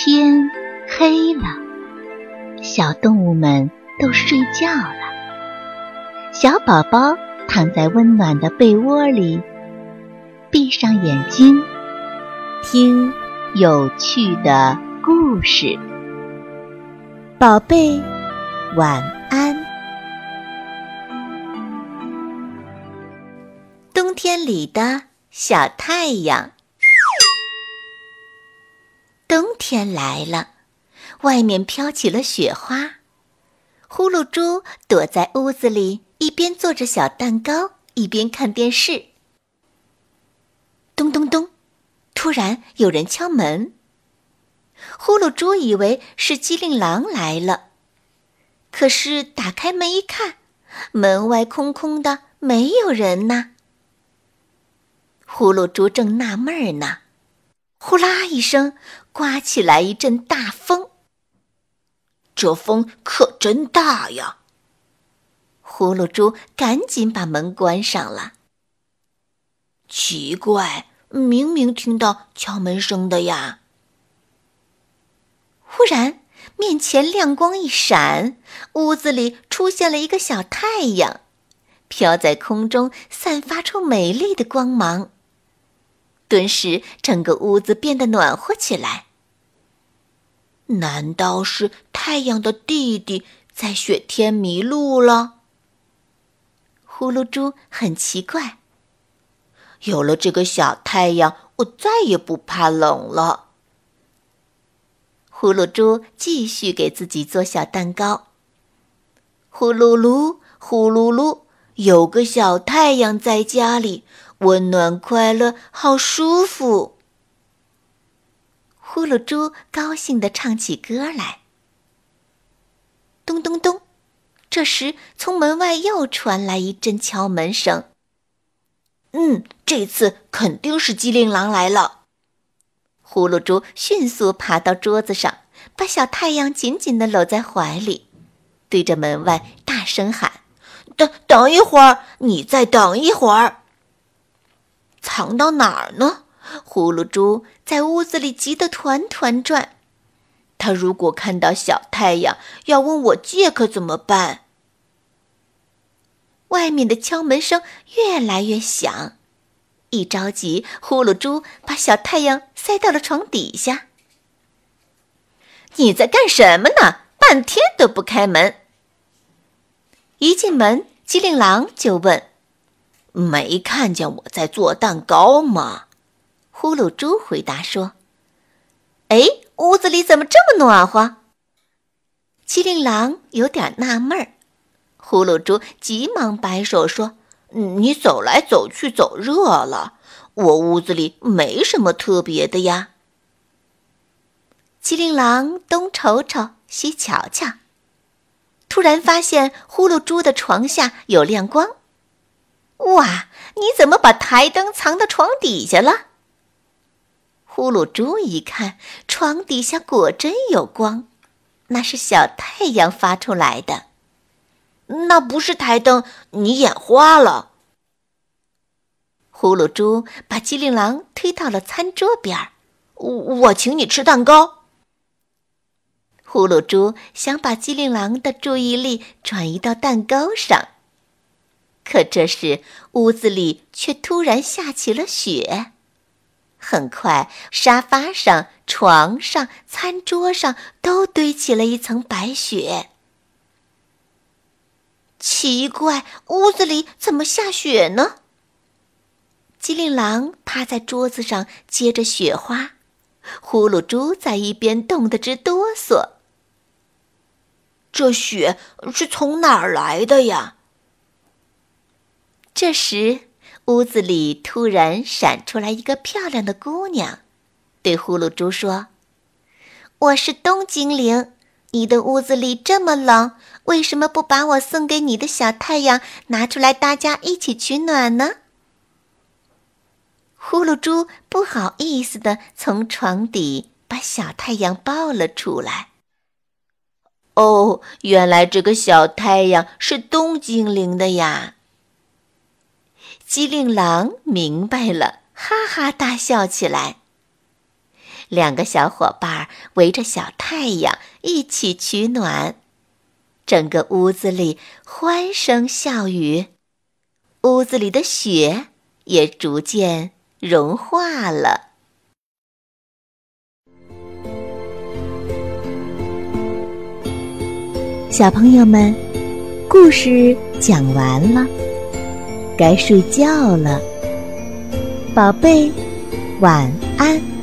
天黑了，小动物们都睡觉了。小宝宝躺在温暖的被窝里，闭上眼睛，听有趣的故事。宝贝，晚安。冬天里的小太阳。冬天来了，外面飘起了雪花。呼噜猪躲在屋子里，一边做着小蛋糕，一边看电视。咚咚咚，突然有人敲门。呼噜猪以为是机灵狼来了，可是打开门一看，门外空空的，没有人呢。呼噜猪正纳闷呢。呼啦一声，刮起来一阵大风。这风可真大呀！呼噜猪赶紧把门关上了。奇怪，明明听到敲门声的呀！忽然，面前亮光一闪，屋子里出现了一个小太阳，飘在空中，散发出美丽的光芒。顿时，整个屋子变得暖和起来。难道是太阳的弟弟在雪天迷路了？呼噜猪很奇怪。有了这个小太阳，我再也不怕冷了。呼噜猪继续给自己做小蛋糕。呼噜噜，呼噜噜，有个小太阳在家里。温暖快乐，好舒服。呼噜猪高兴地唱起歌来。咚咚咚，这时从门外又传来一阵敲门声。嗯，这次肯定是机灵狼来了。呼噜猪迅速爬到桌子上，把小太阳紧紧地搂在怀里，对着门外大声喊：“等等一会儿，你再等一会儿。”藏到哪儿呢？呼噜猪在屋子里急得团团转。他如果看到小太阳，要问我借，可怎么办？外面的敲门声越来越响，一着急，呼噜猪把小太阳塞到了床底下。你在干什么呢？半天都不开门。一进门，机灵狼就问。没看见我在做蛋糕吗？呼噜猪回答说：“哎，屋子里怎么这么暖和？”机灵狼有点纳闷儿。呼噜猪急忙摆手说：“你走来走去，走热了。我屋子里没什么特别的呀。”机灵狼东瞅瞅，西瞧瞧，突然发现呼噜猪的床下有亮光。哇！你怎么把台灯藏到床底下了？呼噜猪一看，床底下果真有光，那是小太阳发出来的。那不是台灯，你眼花了。呼噜猪把机灵狼推到了餐桌边儿，我我请你吃蛋糕。呼噜猪想把机灵狼的注意力转移到蛋糕上。可这时，屋子里却突然下起了雪。很快，沙发上、床上、餐桌上都堆起了一层白雪。奇怪，屋子里怎么下雪呢？机灵狼趴在桌子上接着雪花，呼噜猪在一边冻得直哆嗦。这雪是从哪儿来的呀？这时，屋子里突然闪出来一个漂亮的姑娘，对呼噜猪说：“我是冬精灵，你的屋子里这么冷，为什么不把我送给你的小太阳拿出来，大家一起取暖呢？”呼噜猪不好意思的从床底把小太阳抱了出来。哦，原来这个小太阳是冬精灵的呀！机灵狼明白了，哈哈大笑起来。两个小伙伴围着小太阳一起取暖，整个屋子里欢声笑语，屋子里的雪也逐渐融化了。小朋友们，故事讲完了，该睡觉了，宝贝，晚安。